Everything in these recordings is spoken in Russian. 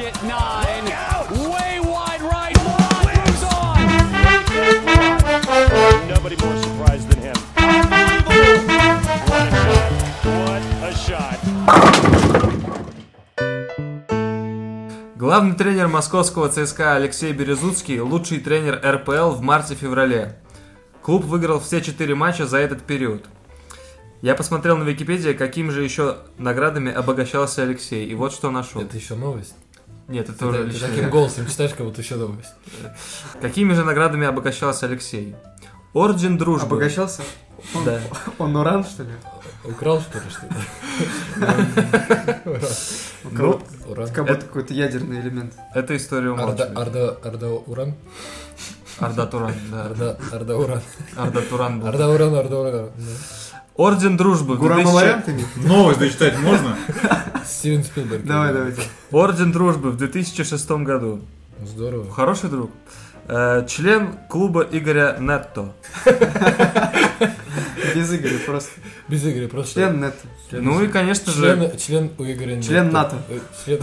Target nine. Way wide right. Moves on. Nobody more surprised than him. What a shot. What a shot. Главный тренер московского ЦСКА Алексей Березуцкий – лучший тренер РПЛ в марте-феврале. Клуб выиграл все четыре матча за этот период. Я посмотрел на Википедии, какими же еще наградами обогащался Алексей, и вот что нашел. Это еще новость? Нет, это Ты, уже ты лично таким я. голосом читаешь, как будто еще новость. Какими же наградами обогащался Алексей? Орден дружбы. Обогащался? Он, Да. он уран, что ли? Украл, что ли, что ли? Ну, Уран. Как будто какой-то ядерный элемент. это история умалчивает. Арда, Арда Уран? Арда Туран, да. Арда, Арда Уран. Арда Туран. Арда Уран, Арда Уран. да. Орден дружбы. Гурам 2000 Маларян ты имеешь? Новость дочитать можно? Стивен Спилберг. Давай, давайте. Орден дружбы в 2006 году. Здорово. Хороший друг. Э, член клуба Игоря Нетто. Без Игоря просто. Без Игоря, просто. Член нет. Член- Ну и, конечно же, Член, у Игоря нет. Член НАТО. Э, Член...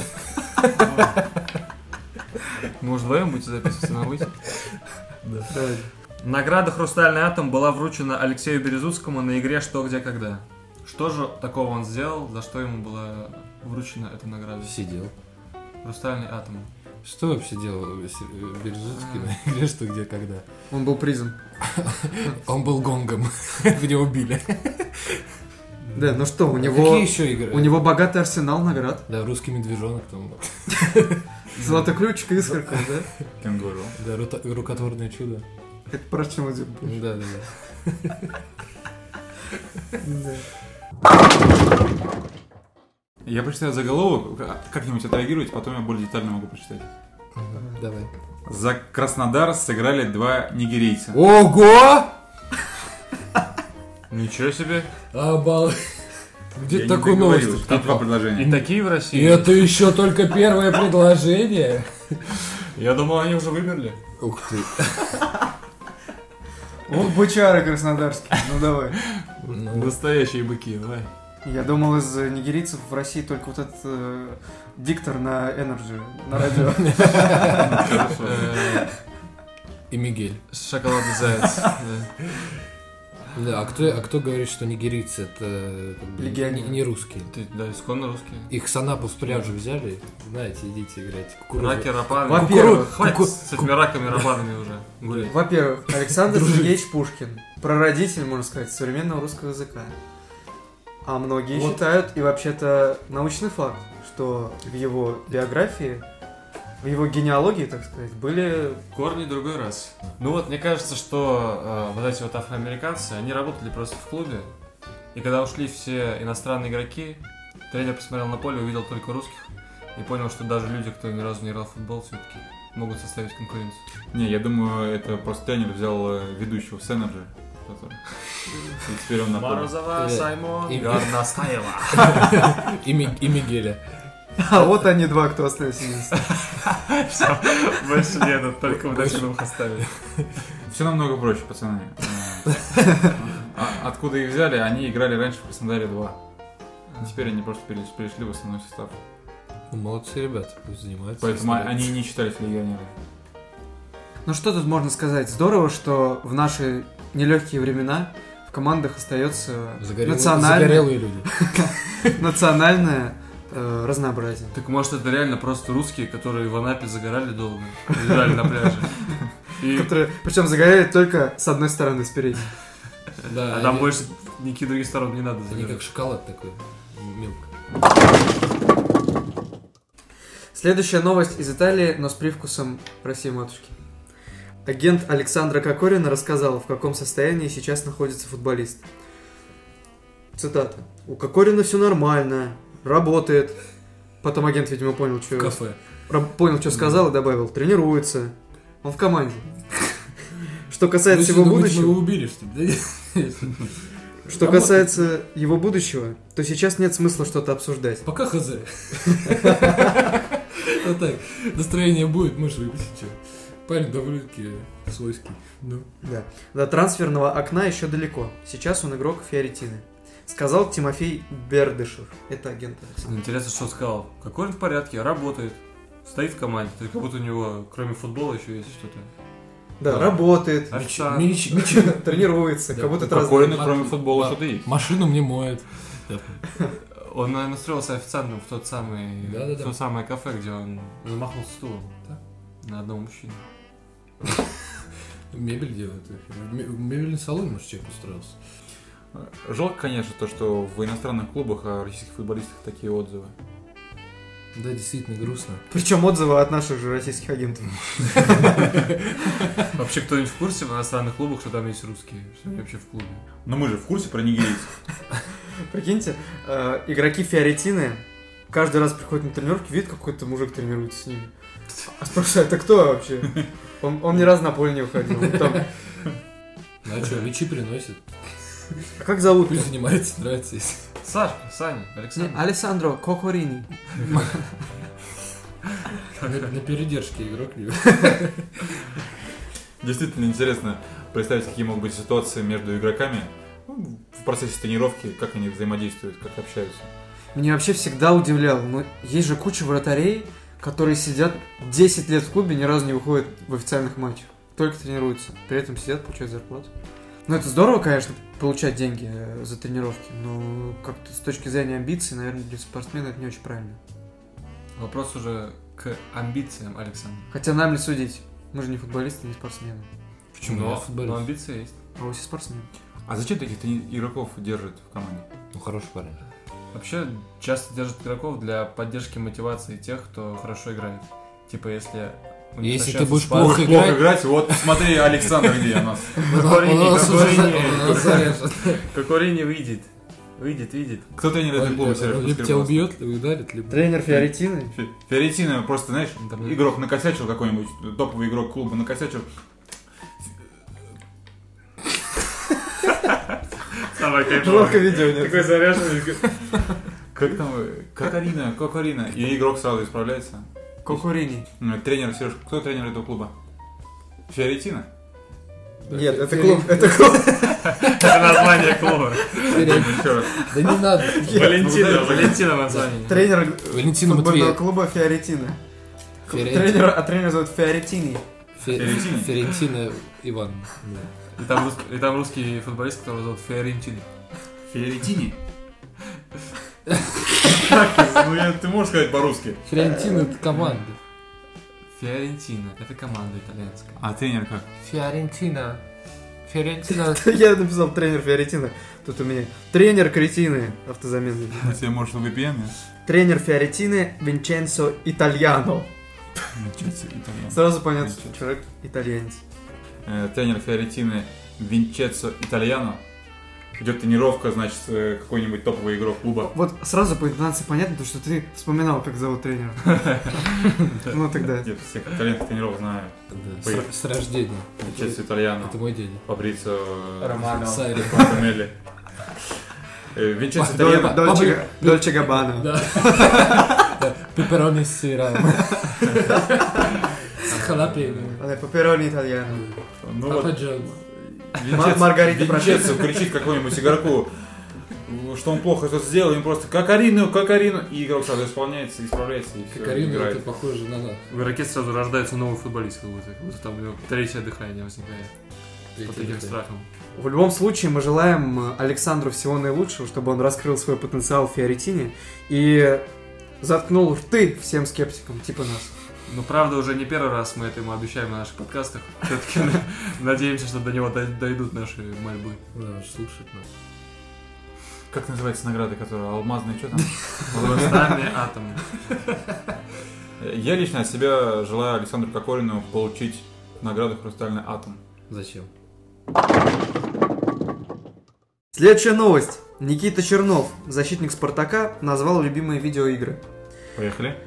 может вдвоем будете записываться на выйти. Давай. Награда «Хрустальный атом» была вручена Алексею Березутскому на игре «Что, где, когда». Что же такого он сделал, за что ему была вручена эта награда? Сидел. «Хрустальный атом». Что вообще делал Березутский на игре «Что, где, когда»? Он был призом. Он был гонгом. В него били. Да, ну что, у Какие него... еще игры? У него богатый арсенал наград. Да, русский медвежонок там. Золотой ключик, искорка, да? Кенгуру. Да, рукотворное чудо. Это про чем один был. Да, да, да. Я прочитаю заголовок, как- как-нибудь отреагируйте, потом я более детально могу прочитать. Давай. За Краснодар сыграли два нигерийца. Ого! Ничего себе. Обал... Где ты такую новость Там два И предложения. такие в И России? это еще только первое предложение. Я думал, они уже вымерли. Ух ты. Ох, бычары краснодарские. Ну давай. Ну, Настоящие быки, давай. Я думал, из э, нигерийцев в России только вот этот э, диктор на Energy, на радио. Хорошо. Э, И Мигель. Шоколадный заяц. да. А кто, а кто говорит, что нигерийцы это не, не русские? Ты, да, исконно русские. Их санапу с пляжа взяли, знаете, идите играть. Кукурузу. Раки, рапаны. Во-первых, хватит куку- с этими раками, рапанами уже гулять. Во-первых, Александр Сергеевич Пушкин, прародитель, можно сказать, современного русского языка. А многие Вот. считают, и вообще-то научный факт, что в его биографии, в его генеалогии, так сказать, были... Корни другой раз. Ну вот, мне кажется, что э, вот эти вот афроамериканцы, они работали просто в клубе. И когда ушли все иностранные игроки, тренер посмотрел на поле, увидел только русских. И понял, что даже люди, кто ни разу не играл в футбол, все-таки могут составить конкуренцию. Не, я думаю, это просто тренер взял э, ведущего с Energy. который- И теперь он на поле. Морозова, Э, Саймон, и- Горностаева. И, Ми- и Мигеля. А вот они два, кто остались. Все, больше нет, только вот этих двух оставили. Все намного проще, пацаны. А Откуда их взяли? Они играли раньше в Краснодаре 2. Теперь они просто переш- перешли в основной состав. Ну, молодцы ребята, пусть занимаются. Поэтому они не считались легионерами. Ну что тут можно сказать? Здорово, что в наши нелегкие времена в командах остается люди. национальное э, разнообразие. Так может это реально просто русские, которые в Анапе загорали долго, лежали на пляже. И, Которые, причем загорели только с одной стороны спереди. Да, а там они- больше никаких других сторон не надо Они как загорать. шоколад такой, мелко. Следующая новость из Италии, но с привкусом России матушки. Агент Александра Кокорина рассказал, в каком состоянии сейчас находится футболист. Цитата. У Кокорина все нормально, работает. Потом агент, видимо, понял, что, кафе. понял, что сказал и добавил. Тренируется. Он в команде. Что касается его Вы мы его будущего, убили, что ли? Что касается его будущего, то сейчас нет смысла что-то обсуждать. Пока хз. Вот так. Настроение будет, можешь выпустить что. Парень довольно-таки свойский. Ну. Да. До трансферного окна еще далеко. Сейчас он игрок Фиорентины. Сказал Тимофей Бердышев. Это агент Александра. Интересно, что сказал. Какой он в порядке, работает. стоит в команде, то есть как будто у него кроме футбола еще есть что-то. Да, Да. работает, Официант. Меч- меч- тренируется, Да. как будто. Кокорина, кроме футбола, Да. что-то есть. Машину мне моет. Он, наверное, устроился официантом в тот самый, Да-да-да. в то самое кафе, где он замахнулся стулом Да. на одного мужчину. Мебель делает. Мебельный салон, может, человек устроился. Жалко, конечно, то, что в иностранных клубах о российских футболистах такие отзывы. Да, действительно грустно. Причем отзывы от наших же российских агентов. Вообще кто-нибудь в курсе в иностранных клубах, что там есть русские? Что они вообще в клубе? Но мы же в курсе про нигерийцев. Прикиньте, э, игроки Фиорентины каждый раз приходят на тренировки, видят, какой-то мужик тренируется с ними. А спрашивают, это кто вообще? Он, он ни разу на поле не выходил. Там, Ну а что, мячи приносит. «А как зовут? Пусть занимается, нравится. если- Сашка, Саня, Александр. Алессандро Кокорини. На, на передержке игрок. Действительно интересно представить, какие могут быть ситуации между игроками ну, в процессе тренировки, как они взаимодействуют, как общаются. Меня вообще всегда удивляло. Ну, есть же куча вратарей, которые сидят 10 лет в клубе, ни разу не выходят в официальных матчах. Только тренируются. При этом сидят, получают зарплату. Ну, это здорово, конечно, получать деньги э, за тренировки, но как-то с точки зрения амбиций, наверное, для спортсмена это не очень правильно. Вопрос уже к амбициям Александра. Хотя нам ли судить? Мы же не футболисты, не спортсмены. Почему? Но, но амбиции есть. А вы все спортсмены. А зачем таких игроков держат в команде? Ну, хороший парень. Вообще часто держат игроков для поддержки мотивации тех, кто хорошо играет. Типа если... Если ты будешь плохо Плохо играть, играть, вот смотри, Александр где у нас. Кокорини, выйдет. Выйдет, выйдет. Кто тренер этого клуба, Сереж? либо тебя убьет, либо ударит, либо... Тренер Фиорентины. Фиорентина просто, знаешь, игрок накосячил какой-нибудь, топовый игрок клуба накосячил. Самое Жалко видео нет. Такой заряженный. Как там? Кокорина, Кокорина. И игрок сразу исправляется. Кокурини. Ну, Тренер, Сереж, кто тренер этого клуба? Фиорентина? Нет, это клуб, это клуб. Это название клуба. Да не надо. Валентина, Валентина название. Тренер Валентина футбольного клуба Фиорентина. Фиорен- Тренер, а тренер зовут Фиорентини. Фиорентина. Иван. И там, рус- и там русский футболист, которого зовут Фиорентини. Фиорентини? Ну, ты можешь сказать по-русски. Фиорентина это команда. Фиорентина. Это команда итальянская. А тренер как? Фиорентина. Фиорентина. Я написал тренер Фиорентина. Тут у меня тренер кретины автозаменный. На тебе может VPN? нет? Тренер Фиорентины Винченцо Итальяно. Сразу понятно, что человек итальянец. Э, Тренер Фиорентины Винченцо Итальяно. Идет тренировка, значит, э, какой-нибудь топовый игрок клуба. Вот сразу по интонации понятно, то, что ты вспоминал, как зовут тренера. Ну тогда. Я всех итальянских тренеров знаю. С- рождения. Винченцо Итальяно, Это мой дядя. Фабрицо Романо. Сайри. Фантамелли. Э, Винченцо Итальяно. Дольче Габбана. Да. Пепперони с сыром. С халапеньо. Пепперони Итальяно. Папа Джонс. Винченцо- Маргарита Винченцо кричит какому-нибудь игроку, что он плохо что-то сделал, им просто «Кокорину, Кокорину!» И игрок сразу исполняется, исправляется и все, Карина это похоже на нас. В игроке сразу рождается новый футболист, как будто, как будто там у него третье дыхание возникает. Под таким страхом. В любом случае, мы желаем э, Александру всего наилучшего, чтобы он раскрыл свой потенциал в Фиорентине и заткнул рты всем скептикам, типа нас. Но правда уже не первый раз мы это ему обещаем на наших подкастах. Все-таки надеемся, что до него дой- дойдут наши мольбы. Да, слушать нас. Как называется награда, которая алмазная, что там? Хрустальный атом. Я лично от себя желаю Александру Кокорину получить награду «Хрустальный атом». Зачем? Следующая новость. Никита Чернов, защитник Спартака, назвал любимые видеоигры. Поехали.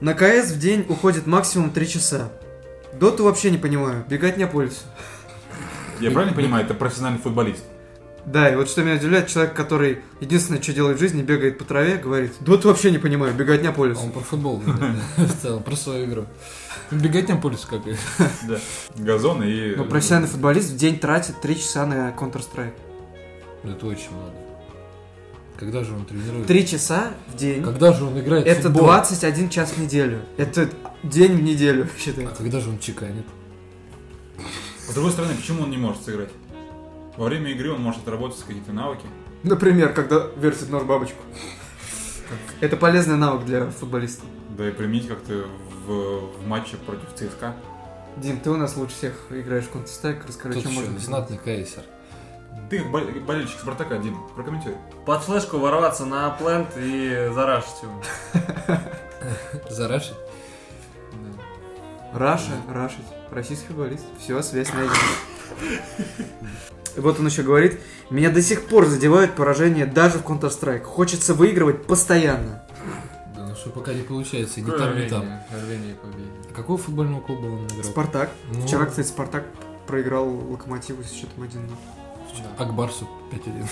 На КС в день уходит максимум 3 часа. Доту вообще не понимаю, бегать не по лесу. Я правильно понимаю, это профессиональный футболист? Да, и вот что меня удивляет, человек, который единственное, что делает в жизни, бегает по траве, говорит, доту вообще не понимаю, бегать не по А лесу. он про футбол в целом, про свою игру. Бегать на полюс как и- Да. Газон и... Но профессиональный футболист в день тратит 3 часа на Counter-Strike. Это очень много. Когда же он тренирует? Три часа в день. Когда же он играет в Это футбол? 21 час в неделю. Это день в неделю, А считайте. когда же он чеканит? С другой стороны, почему он не может сыграть? Во время игры он может отработать какие-то навыки. Например, когда вертит нож бабочку. Это полезный навык для футболиста. Да и применить как-то в, в матче против ЦСКА. Дим, ты у нас лучше всех играешь в Counter-Strike, расскажи, Тут чем еще можно. знатный кейсер. Ты болельщик Спартака, Дим, прокомментируй. Под флешку ворваться на плент и зарашить его. Зарашить? Раша, Рашить, российский футболист. Все, связь найдена. И Вот он еще говорит, меня до сих пор задевают поражения даже в Counter-Strike. Хочется выигрывать постоянно. Да ну что пока не получается, ни там, ни там. Какого футбольного клуба он играл? Спартак. Ну, Вчера, кстати, Спартак проиграл Локомотиву с счетом 1 Акбарсу 5-1.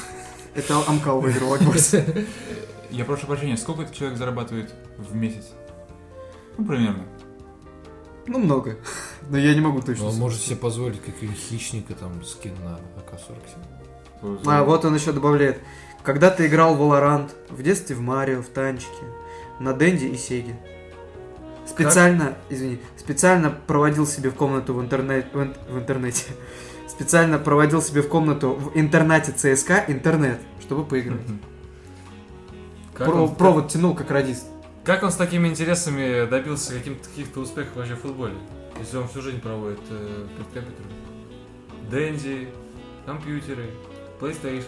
Это Амкал выиграл Акбарс. Я прошу прощения, сколько этот человек зарабатывает в месяц? Ну, примерно. Ну, много. Но я не могу Но точно он может себе позволить какого-нибудь хищника там скин на АК-47. А, вот он еще добавляет. Когда ты играл в Valorant, в детстве в Марио, в Танчике, на Денди и Сеге. Специально, извини, специально проводил себе в комнату в, интернет, в, в интернете. Специально проводил себе в комнату в интернате ЦСКА интернет, чтобы поиграть. Как, Про- он, провод тянул как радист. как он с такими интересами добился каким-то каких-то успехов вообще в футболе? Если он всю жизнь проводит э, перед компьютером. Дэнди, компьютеры, PlayStation.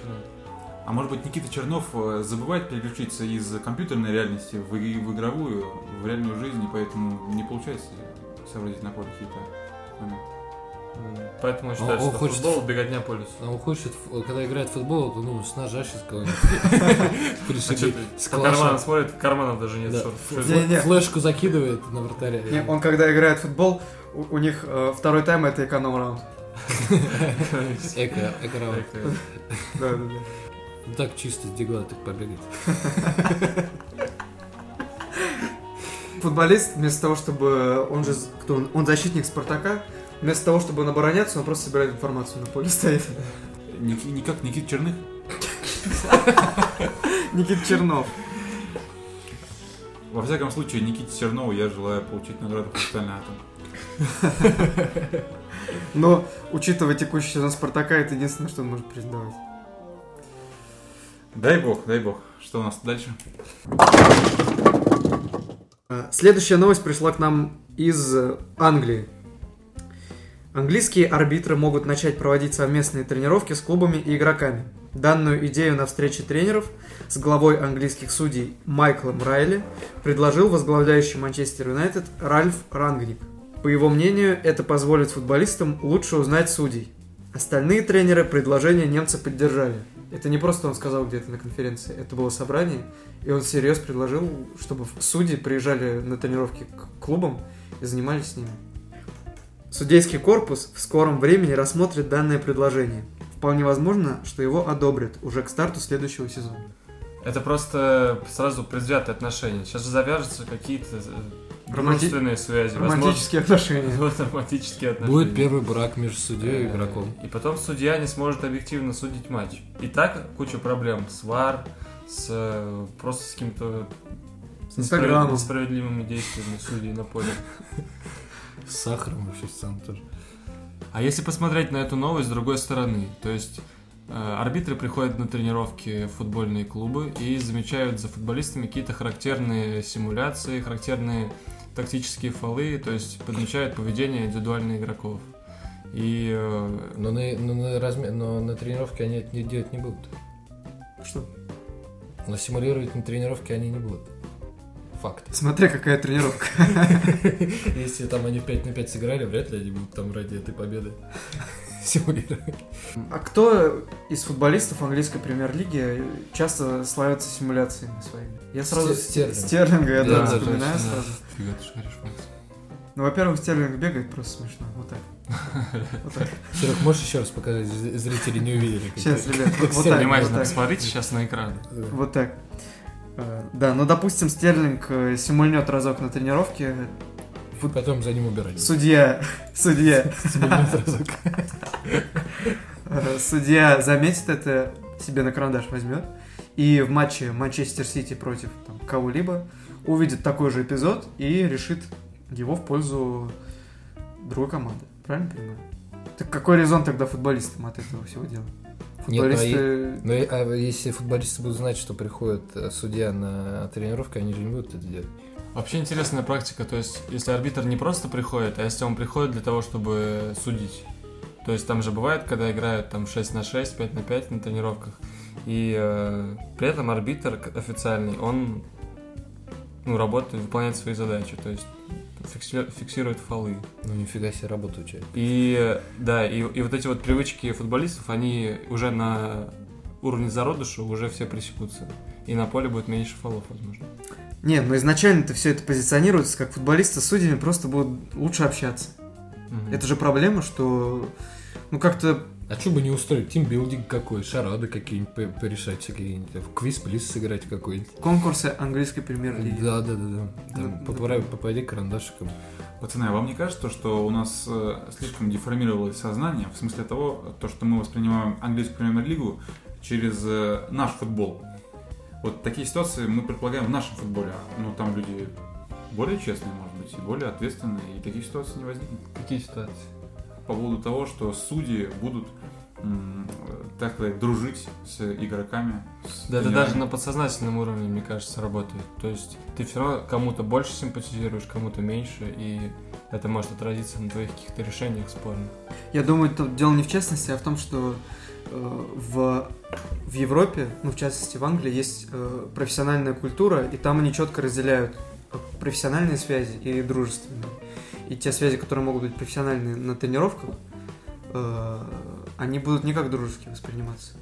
А может быть, Никита Чернов э, забывает переключиться из компьютерной реальности в, в игровую, в реальную жизнь, и поэтому не получается сообразить на поле какие-то моменты. Поэтому он считает, Он- он что хочет- футбол беготня по лесу. А он хочет, когда играет в футбол, то ну, с ножа сейчас кого-нибудь А С калаша. смотрит, карманов даже нет. Флешку закидывает на вратаря. Он когда играет в футбол, у, них э, второй тайм это эконом раунд. Эко, раунд. Это- Да, да, да. Ну так чисто с дигла так побегать. Футболист, вместо того, чтобы... Он же... Кто он? Он защитник Спартака. Вместо того, чтобы он обороняться, он просто собирает информацию на поле стоит. Ник- Никак Никит Черных? Никита Чернов. Во всяком случае, Никите Чернову я желаю получить награду «Хрустальный атом». Но, учитывая текущий сезон Спартака, это единственное, что он может признавать. Дай бог, дай бог. Что у нас дальше? А, Следующая новость пришла к нам из э, Англии. Английские арбитры могут начать проводить совместные тренировки с клубами и игроками. Данную идею на встрече тренеров с главой английских судей Майклом Райли предложил возглавляющий Манчестер Юнайтед Ральф Рангник. По его мнению, это позволит футболистам лучше узнать судей. Остальные тренеры предложение немца поддержали. Это не просто он сказал где-то на конференции, это было собрание, и он всерьез предложил, чтобы судьи приезжали на тренировки к клубам и занимались с ними. Судейский корпус в скором времени рассмотрит данное предложение. Вполне возможно, что его одобрят уже к старту следующего сезона. Это просто сразу предвзятые отношения. Сейчас же завяжутся какие-то э, Романти- дружественные связи. Романтические отношения. Возможно, романтические отношения. Будет первый брак между судьей и Э, игроком. И потом судья не сможет объективно судить матч. И так куча проблем с ВАР, с э, просто с каким-то С несправедливыми действиями судей на поле. С сахаром вообще сам тоже. А если посмотреть на эту новость с другой стороны, то есть э, арбитры приходят на тренировки в футбольные клубы и замечают за футболистами какие-то характерные симуляции, характерные тактические фолы, то есть подмечают поведение индивидуальных игроков. И э, Но на, но на, разме- но на тренировке они это делать не будут. Что? Но симулировать на тренировке они не будут. Факт. Смотря какая тренировка. Если там они 5 на 5 сыграли, вряд ли они будут там ради этой победы симулировать. А кто из футболистов английской премьер-лиги часто славится симуляциями своими? Я сразу... Стерлинг. Стерлинга, я Да, вспоминаю точно, да. сразу. фига ты шаришь. Ну, во-первых, Стерлинг бегает просто смешно. Вот так. Вот так. Серег, можешь еще раз показать? Зрители не увидели. как Сейчас, ребят, вот вот так. Внимательно Вот так. посмотрите сейчас на экран. Вот так. А, Да, ну, допустим, Стерлинг э, симульнет разок на тренировке. Потом за ним убирать. Судья, судья, разок. э, судья заметит это, себе на карандаш возьмет и в матче Манчестер Сити против там, кого-либо увидит такой же эпизод и решит его в пользу другой команды. Правильно понимаю? Так какой резон тогда футболистам от этого всего дела? Нет, ну, а Футболисты... Ну, и- а если футболисты будут знать, что приходит э, судья на тренировку, они же не будут это делать. Вообще интересная практика, то есть если арбитр не просто приходит, а если он приходит для того, чтобы судить. То есть там же бывает, когда играют там 6 на 6, 5 на 5 на тренировках, и э, при этом арбитр официальный, он ну, работает, выполняет свои задачи, то есть фикси- фиксирует фолы. Ну, нифига себе, работу учат. И э, да, и, и вот эти вот привычки футболистов, они уже на уровне зародыша уже все пресекутся. И на поле будет меньше фолов, возможно. Не, но изначально-то все это позиционируется, как футболисты с судьями просто будут лучше общаться. Мгм. Это же проблема, что ну как-то А что бы не устроить? Тимбилдинг какой, шарады какие-нибудь по- порешать, какие-нибудь, там, квиз-плиз сыграть какой-нибудь. конкурсы английской премьер-лиги. Да, да, да, да. Там Да, попади карандашиком. Пацаны, а вам не кажется, что у нас э, слишком деформировалось сознание, в смысле того, то, что мы воспринимаем английскую премьер-лигу через э, наш футбол? Вот такие ситуации мы предполагаем в нашем футболе. Ну, там люди более честные, может быть, и более ответственные, и таких ситуаций не возникнет. Какие ситуации? По поводу того, что судьи будут, так сказать, дружить с игроками. с Да это тренерами. даже на подсознательном уровне, мне кажется, работает. То есть ты все равно кому-то больше симпатизируешь, кому-то меньше, и это может отразиться на твоих каких-то решениях спорных. Я думаю, тут дело не в честности, а в том, что э, в, в Европе, ну в частности в Англии, есть э, профессиональная культура, и там они четко разделяют э, профессиональные связи и дружественные. И те связи, которые могут быть профессиональные на тренировках, э, они будут не как дружеские восприниматься.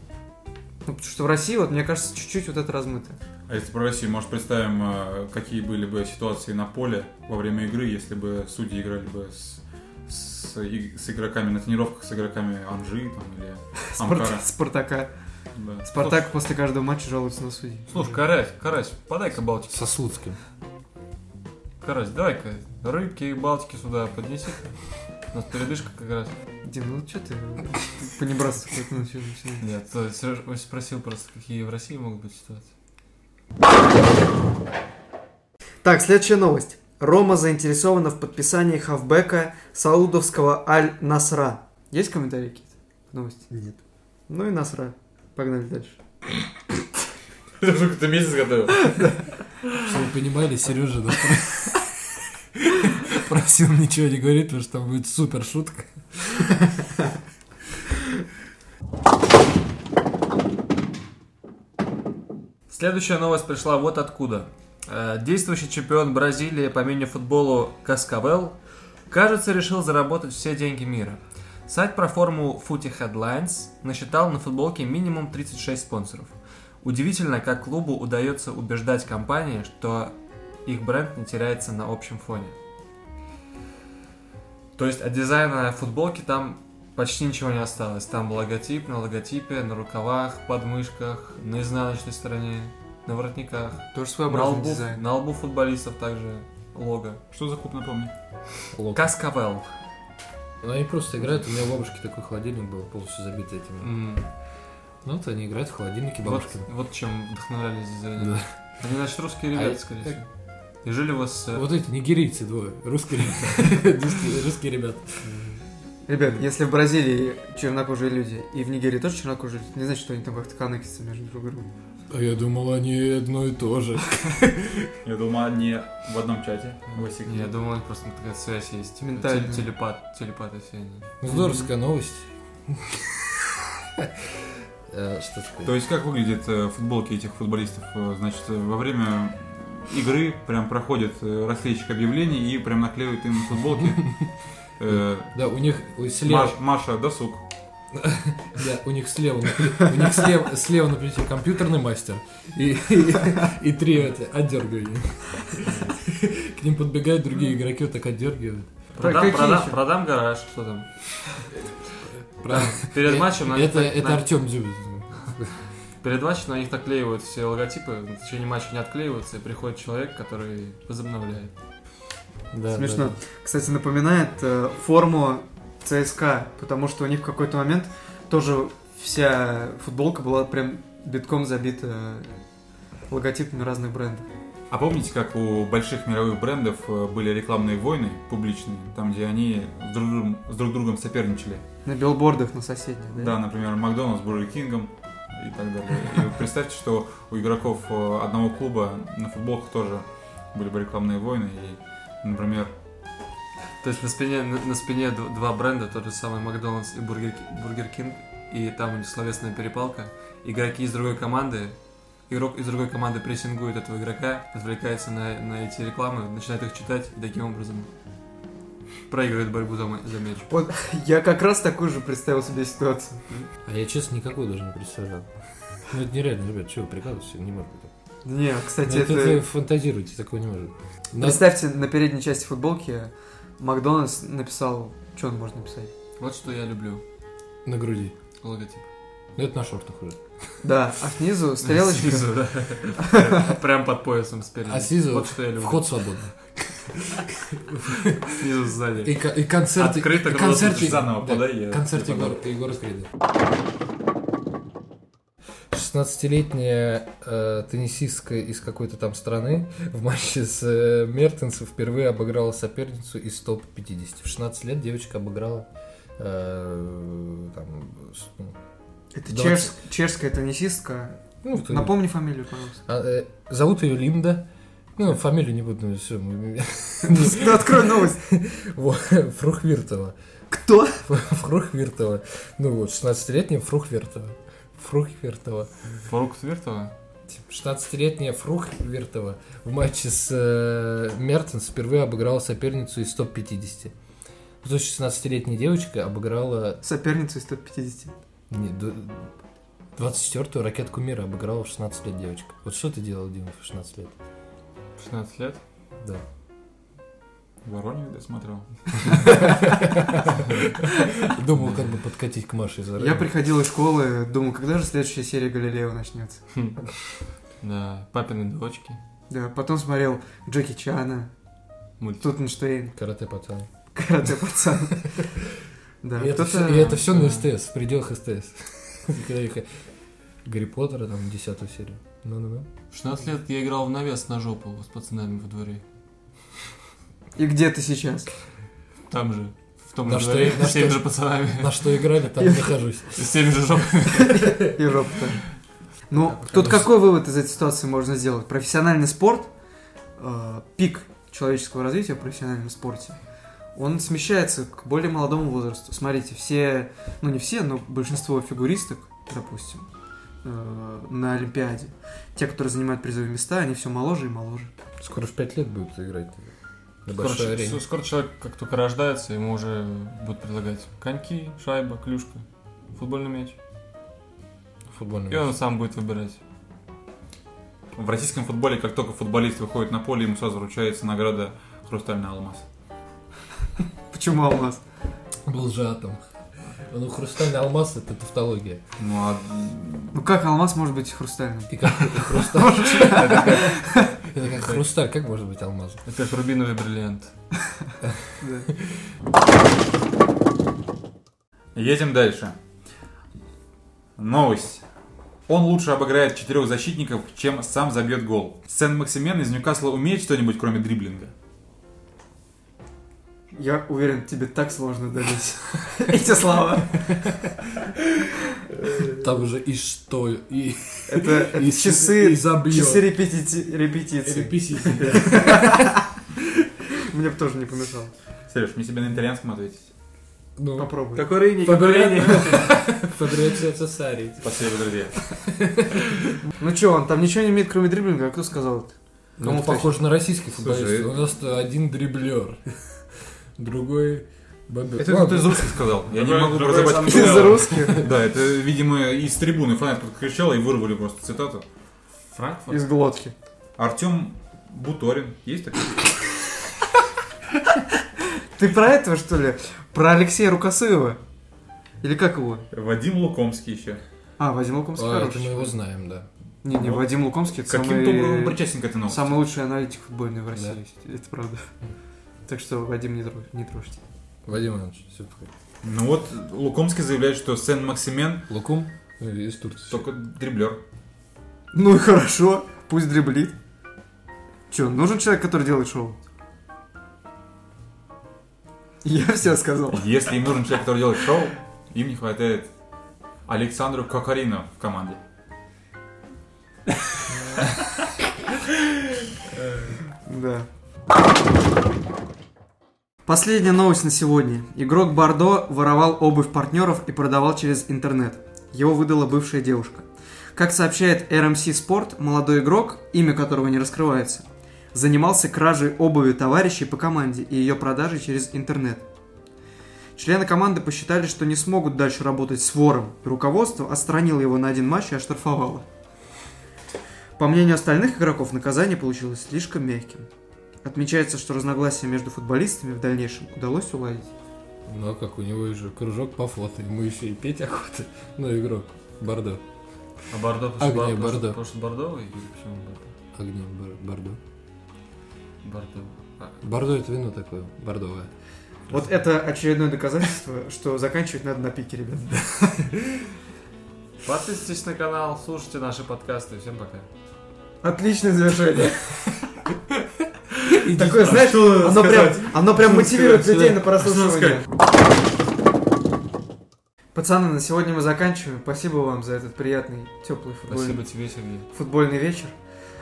Ну, потому что в России, вот, мне кажется, чуть-чуть вот это размыто. А если про Россию, может, представим, э, какие были бы ситуации на поле во время игры, если бы судьи играли бы с, с, с игроками на тренировках, с игроками Анжи там, или Амкара. Спарта- Спартака. Да. Спартак после каждого матча жалуется на судей. Слушай, Карась, Карась, подай-ка Балтики. Со Слуцким. Карась, давай-ка рыбки и Балтики сюда поднеси. У нас передышка как раз. Дим, ну что ты понебратство какое-то начал- начинаешь? Нет, то спросил просто, какие в России могут быть ситуации. Так, следующая новость. Рома заинтересована в подписании хавбека саудовского Аль-Насра. Есть комментарии какие-то новости? Нет. Ну и Насра. Погнали дальше. Ты уже какой-то месяц готовил. Чтобы вы понимали, Сережа просил ничего не говорить, потому что там будет супер шутка. Следующая новость пришла вот откуда. Э, Действующий чемпион Бразилии по мини-футболу Каскавел, кажется, решил заработать все деньги мира. Сайт про форму Footy Headlines насчитал на футболке минимум 36 спонсоров. Удивительно, как клубу удается убеждать компании, что их бренд не теряется на общем фоне. То есть от дизайна футболки там почти ничего не осталось. Там логотип на логотипе, на рукавах, подмышках, на изнаночной стороне, на воротниках. Тоже На своеобразный лбу, дизайн. на лбу футболистов также лого. Что за клуб, напомни? Лок. Каскавел. Ну, они просто играют. У меня у бабушки такой холодильник был, полностью забит этими. М, Ну, вот они играют в холодильнике Вот, бабушки. вот чем вдохновлялись дизайнеры. Да. Они, значит, русские ребята, А скорее всего. И жили у вас... э, Вот эти нигерийцы двое, русские ребята. Русские- ребята. Ребят, если в Бразилии чернокожие люди и в Нигерии тоже чернокожие люди, не значит, что они там как-то коннектятся между друг другом. А я думал, они одно и то же. Я думаю, они в одном чате. Я них просто такая связь есть. типа, Ментально. теле- Телепат, телепаты все они. Ну, Здоровская новость. Э, Что? То есть как выглядят э, футболки этих футболистов? Значит, во время игры прям проходит э, расклейщик объявлений и прям наклеивает им на футболки э, Да, у них слева, Маш- Маша досуг. да, у них слева, на- у них слева, слева например, компьютерный мастер и, и, и три эти отдергивания. К ним подбегают другие игроки, вот так отдергивают. Продам, продам, гараж, что там. Перед матчем Это, это Артем Дзюбин. Перед матчем на них наклеивают все логотипы, в течение матча не отклеиваются, и приходит человек, который возобновляет. Да, Смешно. да, Кстати, напоминает э, форму ЦСКА, потому что у них в какой-то момент тоже вся футболка была прям битком забита логотипами разных брендов. А помните, как у больших мировых брендов э, были рекламные войны публичные, там, где они с друг другом, с друг другом соперничали? На билбордах на соседних, да? Да, например, Макдональдс с Бургер Кингом и так далее. И представьте, что у игроков э, одного клуба на футболках тоже были бы рекламные войны. И, например, То есть на спине, на, на спине два бренда, тот же самый Макдональдс и Бургер, Бургер Кинг, и там у них словесная перепалка. Игроки из другой команды, игрок из другой команды прессингует этого игрока, отвлекается на, на эти рекламы, начинает их читать, и таким образом проигрывает борьбу за, за мяч. Вот я как раз такую же представил себе ситуацию. А я, честно, никакой даже не представлял. Ну, это нереально, ребят, чего вы прикалываетесь? Не может быть. Не, Ну, кстати, это, это... это фантазируйте, такого не может быть. Представьте, на передней части футболки Макдональдс написал... Что он может написать? Вот что я люблю. на груди. Логотип. Ну, это на шортах уже. Да, а снизу стрелочка. Снизу, да. Прям под поясом спереди. А снизу Вот что я люблю. вход свободный. Снизу сзади. И, ко- и концерты... Открыто концерты... заново да, подай, я концерт Егора, Крида. 16-летняя э, теннисистка из какой-то там страны в матче с э, Мертенсом впервые обыграла соперницу из топ-50. В 16 лет девочка обыграла э, там, с- ну, Это Двадцать. чеш- чешская теннисистка. ну, Напомни фамилию, пожалуйста. А, э, зовут ее Линда. Ну, фамилию не буду, все. Ну, открой новость. Фрухвиртова. Кто? Фрухвиртова. Ну вот, 16-летняя Фрухвиртова. Фрухвиртова. Фарук Твертова? 16-летняя Фрухвиртова в матче с э, Мертенс впервые обыграла соперницу из топ-50. То есть 16-летняя девочка обыграла Соперницу из топ-50. не, д- 24-ю ракетку мира обыграла в 16 лет девочка. Вот что ты делал, Дима, в 16 лет? 16 лет? Да. Воронеж досмотрел. Думал, как бы подкатить к Маше из Я приходил из школы, думал, когда же следующая серия Галилео начнется. Да, папины дочки. Да, потом смотрел Джеки Чана. Тутенштейн, Карате пацан. Карате пацан. Да, и, это все, и это все на СТС, в пределах СТС. Гарри Поттера, там, десятую серию. Ну-ну-ну. В 16 лет я играл в навес на жопу с пацанами во дворе. И где ты сейчас? Там же. В том На же что дворе, на с теми что- же пацанами. На что играли, там и нахожусь. С теми же жопами. И жопа тоже. Ну, тут какой вывод из этой ситуации можно сделать? Профессиональный спорт, э, пик человеческого развития в профессиональном спорте, он смещается к более молодому возрасту. Смотрите, все, ну не все, но большинство фигуристок, допустим, э, на Олимпиаде, те, которые занимают призовые места, они все моложе и моложе. Скоро в 5 лет будут играть на Скоро, арене. скоро человек как только рождается, ему уже будут предлагать коньки, шайба, клюшка, футбольный мяч. Футбольный И он матч. сам будет выбирать. В российском футболе, как только футболист выходит на поле, ему сразу вручается награда «Хрустальный алмаз». Почему алмаз? Был же атом. Ну, хрустальный алмаз это тавтология. Ну, а Ну как алмаз может быть хрустальным? И как хрусталь. Это как- Это как хрусталь, как может быть алмаз? Это как рубиновый бриллиант. едем дальше. Новость. Он лучше обыграет четырех защитников, чем сам забьет гол. Сен-Максимен из Ньюкасла умеет что-нибудь, кроме дриблинга? Я уверен, тебе так сложно дались эти слова. Там уже и что, и... Это, это И часы, и забьет. часы репетиции. Репетиции, да. Мне бы тоже не помешало. Сереж, мне тебе на итальянском ответить. Ну, Попробуй. Какой Фабрицио Цесарий. Спасибо, друзья. Ну что, он там ничего не имеет, кроме дриблинга, а кто сказал это? Ну, Кому это похоже на российский Слушай, футболист. У нас один дриблер, другой бомбер. Это Ладно. кто из русских сказал. Я не могу разобрать, Из русских? Да, это, видимо, из трибуны фанат кто-то кричал и вырвали просто цитату. Франкфурт? Из глотки. Артем Буторин. Есть такой? Ты про этого, что ли? Про Алексея Рукосуева? Или как его? Вадим Лукомский еще. А, Вадим Лукомский А, это хороший. мы его знаем, да. Не, не, Вадим Лукомский это Каким-то образом самый, причастен к этой новости. самый лучший аналитик футбольный в России. Это правда. Так что, Вадим, не, тро- не трожьте. Вадим Иванович, всё такое. Ну вот, Лукомский заявляет, что Сен-Максимен Лукум? Ну, Из Турции. Только дриблер. Ну и хорошо, пусть дриблит. Че, нужен человек, который делает шоу? Я все сказал. Если им нужен человек, который делает шоу, им не хватает Александру Кокарина в команде. Да. Последняя новость на сегодня. Игрок Бордо воровал обувь партнеров и продавал через интернет. Его выдала бывшая девушка. Как сообщает RMC Sport, молодой игрок, имя которого не раскрывается, занимался кражей обуви товарищей по команде и ее продажей через интернет. Члены команды посчитали, что не смогут дальше работать с вором, руководство отстранило его на один матч и оштрафовало. По мнению остальных игроков, наказание получилось слишком мягким. Отмечается, что разногласия между футболистами в дальнейшем удалось уладить. Ну а как, у него же кружок по фото, ему еще и петь охота. Ну, игрок. Бордо. А Бордо, Огня потому что- Бордо. потому что Бордовый или почему Бордо? Огнем Бор- Бордо. Бордо. А, Бордо это вино такое, бордовое. Вот это очередное доказательство, что заканчивать надо на пике, ребят. Подписывайтесь на канал, слушайте наши подкасты. Всем пока. Отличное завершение. Такое, знаешь, оно прям, оно прям мотивирует людей на прослушивание. Пацаны, на сегодня мы заканчиваем. Спасибо вам за этот приятный, теплый футбольный, Спасибо тебе, Сергей. футбольный вечер.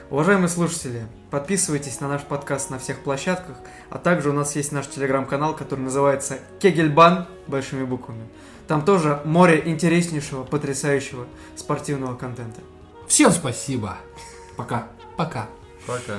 Уважаемые слушатели, подписывайтесь на наш подкаст на всех площадках, а также у нас есть наш телеграм-канал, который называется Кегельбан большими буквами. Там тоже море интереснейшего, потрясающего спортивного контента. Всем спасибо. Пока. Пока. Пока.